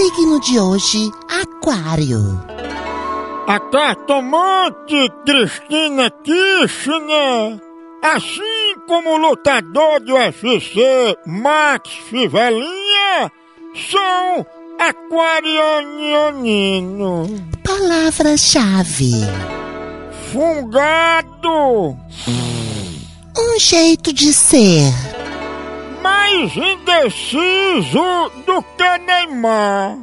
Signo de hoje, Aquário. A cartomante Cristina Kirchner, assim como o lutador do UFC Max Fivelinha, são aquarianianinos. Palavra-chave: Fungado, um jeito de ser. Mais indeciso do que Neymar,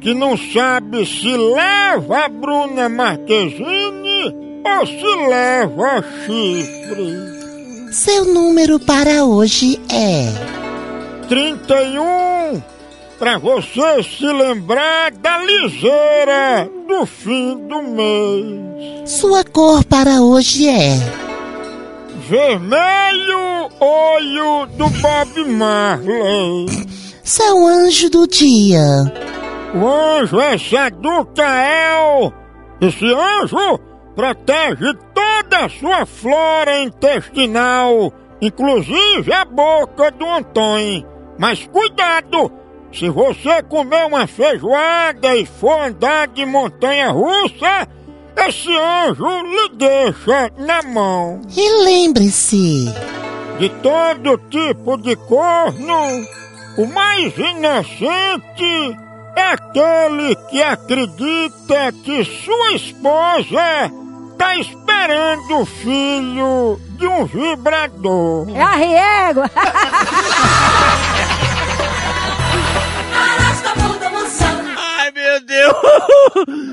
que não sabe se leva a Bruna Marquezine ou se leva chifre. Seu número para hoje é 31 para você se lembrar da ligeira do fim do mês. sua cor para hoje é Vermelho olho do Bob Marley. seu anjo do dia. O anjo é Saducael. Esse anjo protege toda a sua flora intestinal, inclusive a boca do Antônio. Mas cuidado! Se você comer uma feijoada e for andar de montanha russa, esse anjo lhe deixa na mão. E lembre-se, De todo tipo de corno, o mais inocente é aquele que acredita que sua esposa tá esperando o filho de um vibrador. É a régua. Ai, meu Deus!